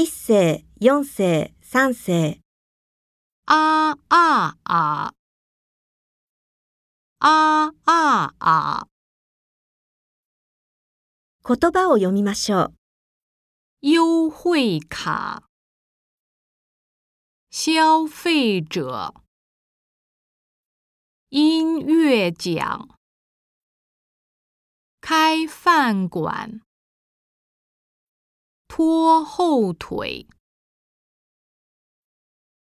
一世、四世、三世。啊啊啊！啊啊啊！言葉を読みましょう。优惠卡，消费者，音乐奖，开饭馆，拖后腿。